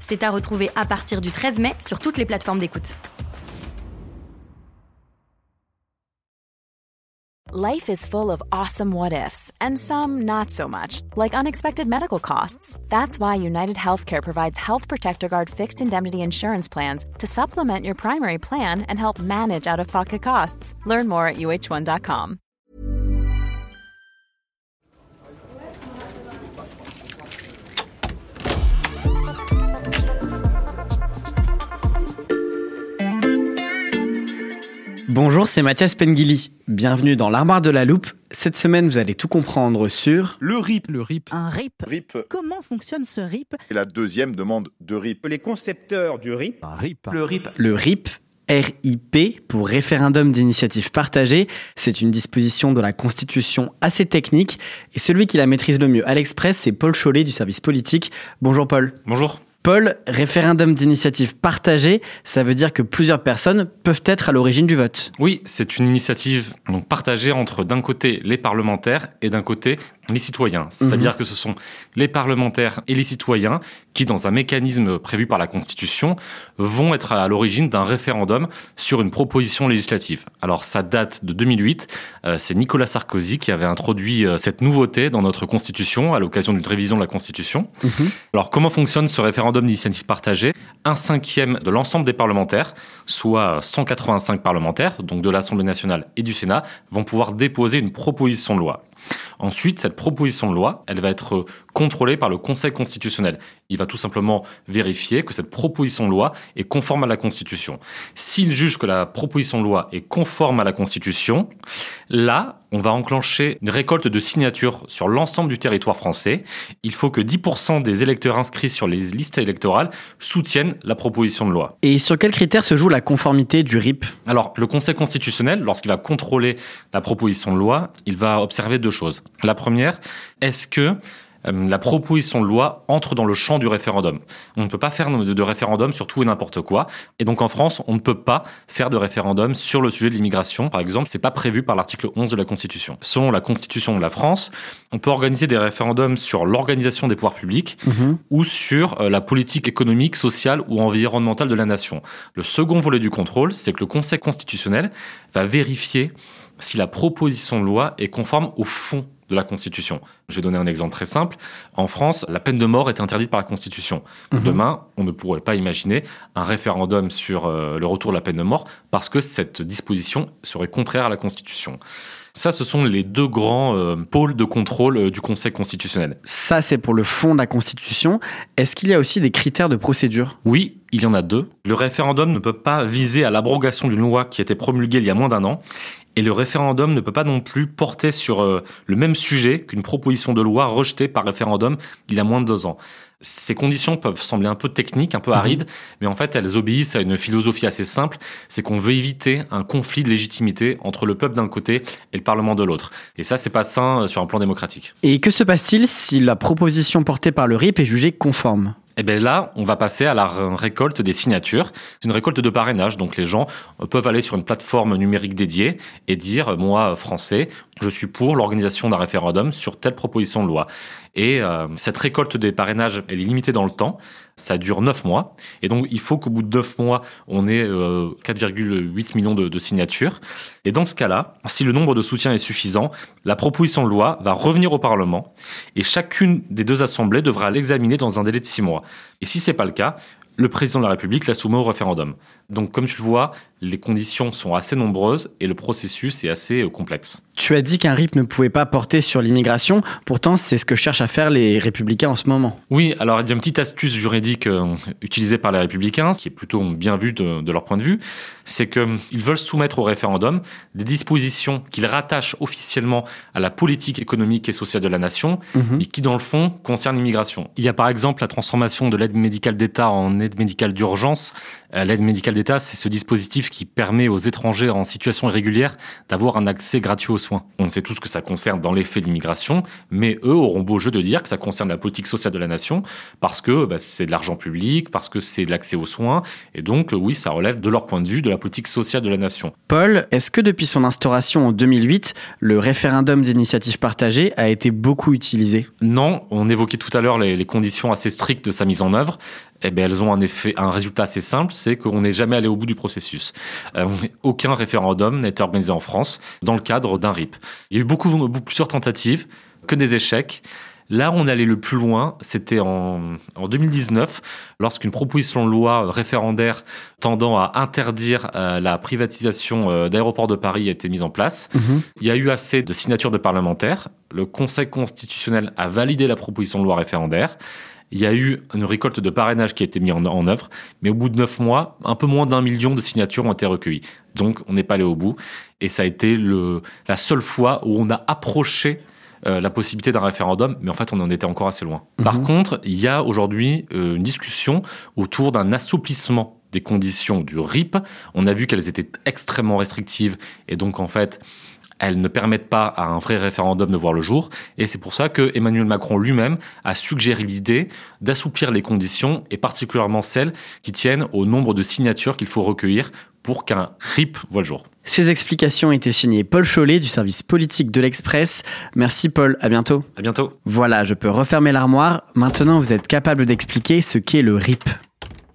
C'est à retrouver à partir du 13 mai sur toutes les plateformes d'écoute. Life is full of awesome what ifs, and some not so much, like unexpected medical costs. That's why United Healthcare provides Health Protector Guard fixed indemnity insurance plans to supplement your primary plan and help manage out of pocket costs. Learn more at uh1.com. Bonjour, c'est Mathias Pengili. Bienvenue dans l'armoire de la loupe. Cette semaine, vous allez tout comprendre sur Le RIP. Le RIP. Un RIP. RIP Comment fonctionne ce RIP? Est la deuxième demande de RIP. Les concepteurs du RIP. Un RIP. Le RIP. le RIP. RIP pour référendum d'initiative partagée. C'est une disposition de la Constitution assez technique et celui qui la maîtrise le mieux à l'Express, c'est Paul Chollet du service politique. Bonjour Paul. Bonjour. Paul, référendum d'initiative partagée, ça veut dire que plusieurs personnes peuvent être à l'origine du vote. Oui, c'est une initiative donc partagée entre d'un côté les parlementaires et d'un côté les citoyens. C'est-à-dire que ce sont les parlementaires et les citoyens qui, dans un mécanisme prévu par la Constitution, vont être à l'origine d'un référendum sur une proposition législative. Alors ça date de 2008. Euh, c'est Nicolas Sarkozy qui avait introduit euh, cette nouveauté dans notre Constitution à l'occasion d'une révision de la Constitution. Alors comment fonctionne ce référendum d'initiative partagée? Un cinquième de l'ensemble des parlementaires, soit 185 parlementaires, donc de l'Assemblée nationale et du Sénat, vont pouvoir déposer une proposition de loi. Ensuite, cette proposition de loi, elle va être contrôlée par le Conseil constitutionnel. Il va tout simplement vérifier que cette proposition de loi est conforme à la Constitution. S'il juge que la proposition de loi est conforme à la Constitution, là, on va enclencher une récolte de signatures sur l'ensemble du territoire français. Il faut que 10% des électeurs inscrits sur les listes électorales soutiennent la proposition de loi. Et sur quels critères se joue la conformité du RIP Alors, le Conseil constitutionnel, lorsqu'il va contrôler la proposition de loi, il va observer deux choses. La première, est-ce que la proposition de loi entre dans le champ du référendum. On ne peut pas faire de référendum sur tout et n'importe quoi. Et donc en France, on ne peut pas faire de référendum sur le sujet de l'immigration, par exemple. C'est pas prévu par l'article 11 de la Constitution. Selon la Constitution de la France, on peut organiser des référendums sur l'organisation des pouvoirs publics ou sur euh, la politique économique, sociale ou environnementale de la nation. Le second volet du contrôle, c'est que le Conseil constitutionnel va vérifier si la proposition de loi est conforme au fond de la Constitution. Je vais donner un exemple très simple. En France, la peine de mort est interdite par la Constitution. Demain, on ne pourrait pas imaginer un référendum sur euh, le retour de la peine de mort parce que cette disposition serait contraire à la Constitution. Ça, ce sont les deux grands euh, pôles de contrôle euh, du Conseil constitutionnel. Ça, c'est pour le fond de la Constitution. Est-ce qu'il y a aussi des critères de procédure? Oui, il y en a deux. Le référendum ne peut pas viser à l'abrogation d'une loi qui a été promulguée il y a moins d'un an. Et le référendum ne peut pas non plus porter sur euh, le même sujet qu'une proposition de loi rejetée par référendum il y a moins de deux ans. Ces conditions peuvent sembler un peu techniques, un peu arides, mais en fait elles obéissent à une philosophie assez simple, c'est qu'on veut éviter un conflit de légitimité entre le peuple d'un côté et le Parlement de l'autre. Et ça, c'est pas sain euh, sur un plan démocratique. Et que se passe-t-il si la proposition portée par le RIP est jugée conforme? Et bien là, on va passer à la récolte des signatures. C'est une récolte de parrainage, donc les gens euh, peuvent aller sur une plateforme numérique dédiée et dire, euh, moi, français, je suis pour l'organisation d'un référendum sur telle proposition de loi. Et euh, cette récolte des parrainages, elle est limitée dans le temps. Ça dure 9 mois. Et donc, il faut qu'au bout de 9 mois, on ait euh, 4,8 millions de, de signatures. Et dans ce cas-là, si le nombre de soutiens est suffisant, la proposition de loi va revenir au Parlement et chacune des deux assemblées devra l'examiner dans un délai de 6 mois. Et si c'est pas le cas, le président de la République la soumet au référendum. Donc comme tu le vois, les conditions sont assez nombreuses et le processus est assez euh, complexe. Tu as dit qu'un RIP ne pouvait pas porter sur l'immigration, pourtant c'est ce que cherchent à faire les républicains en ce moment. Oui, alors il y a une petite astuce juridique euh, utilisée par les républicains, ce qui est plutôt bien vu de, leur point de vue, c'est qu'ils euh, veulent soumettre au référendum des dispositions qu'ils rattachent officiellement à la politique économique et sociale de la nation, mhm. et qui dans le fond concernent l'immigration. Il y a par exemple la transformation de l'aide médicale d'État en aide médicale d'urgence. L'aide médicale d'État, c'est ce dispositif qui permet aux étrangers en situation irrégulière d'avoir un accès gratuit aux soins. On sait tous que ça concerne dans les faits l'immigration, mais eux auront beau jeu de dire que ça concerne la politique sociale de la nation parce que bah, c'est de l'argent public, parce que c'est de l'accès aux soins, et donc oui, ça relève de leur point de vue de la politique sociale de la nation. Paul, est-ce que depuis son instauration en 2008, le référendum d'initiative partagée a été beaucoup utilisé? Non, on évoquait tout à l'heure les, les conditions assez strictes de sa mise en œuvre eh bien, elles ont un effet, un résultat assez simple, c'est qu'on n'est jamais allé au bout du processus. Euh, aucun référendum n'a été organisé en France dans le cadre d'un RIP. Il y a eu beaucoup, beaucoup plusieurs tentatives, que des échecs. Là, on allait le plus loin, c'était en, en 2019, lorsqu'une proposition de loi référendaire tendant à interdire euh, la privatisation euh, d'aéroports de Paris a été mise en place. Mhm. Il y a eu assez de signatures de parlementaires. Le Conseil constitutionnel a validé la proposition de loi référendaire. Il y a eu une récolte de parrainage qui a été mise en, œuvre, mais au bout de neuf mois, un peu moins d'un million de signatures ont été recueillies. Donc, on n'est pas allé au bout. Et ça a été le, la seule fois où on a approché euh, la possibilité d'un référendum, mais en fait, on en était encore assez loin. Par mhm. contre, il y a aujourd'hui euh, une discussion autour d'un assouplissement des conditions du RIP. On a vu qu'elles étaient extrêmement restrictives et donc en fait, elles ne permettent pas à un vrai référendum de voir le jour. Et c'est pour ça que Emmanuel Macron lui-même a suggéré l'idée d'assouplir les conditions, et particulièrement celles qui tiennent au nombre de signatures qu'il faut recueillir pour qu'un RIP voit le jour. Ces explications étaient signées Paul Chollet du service politique de l'Express. Merci Paul, à bientôt. À bientôt. Voilà, je peux refermer l'armoire. Maintenant, vous êtes capable d'expliquer ce qu'est le RIP.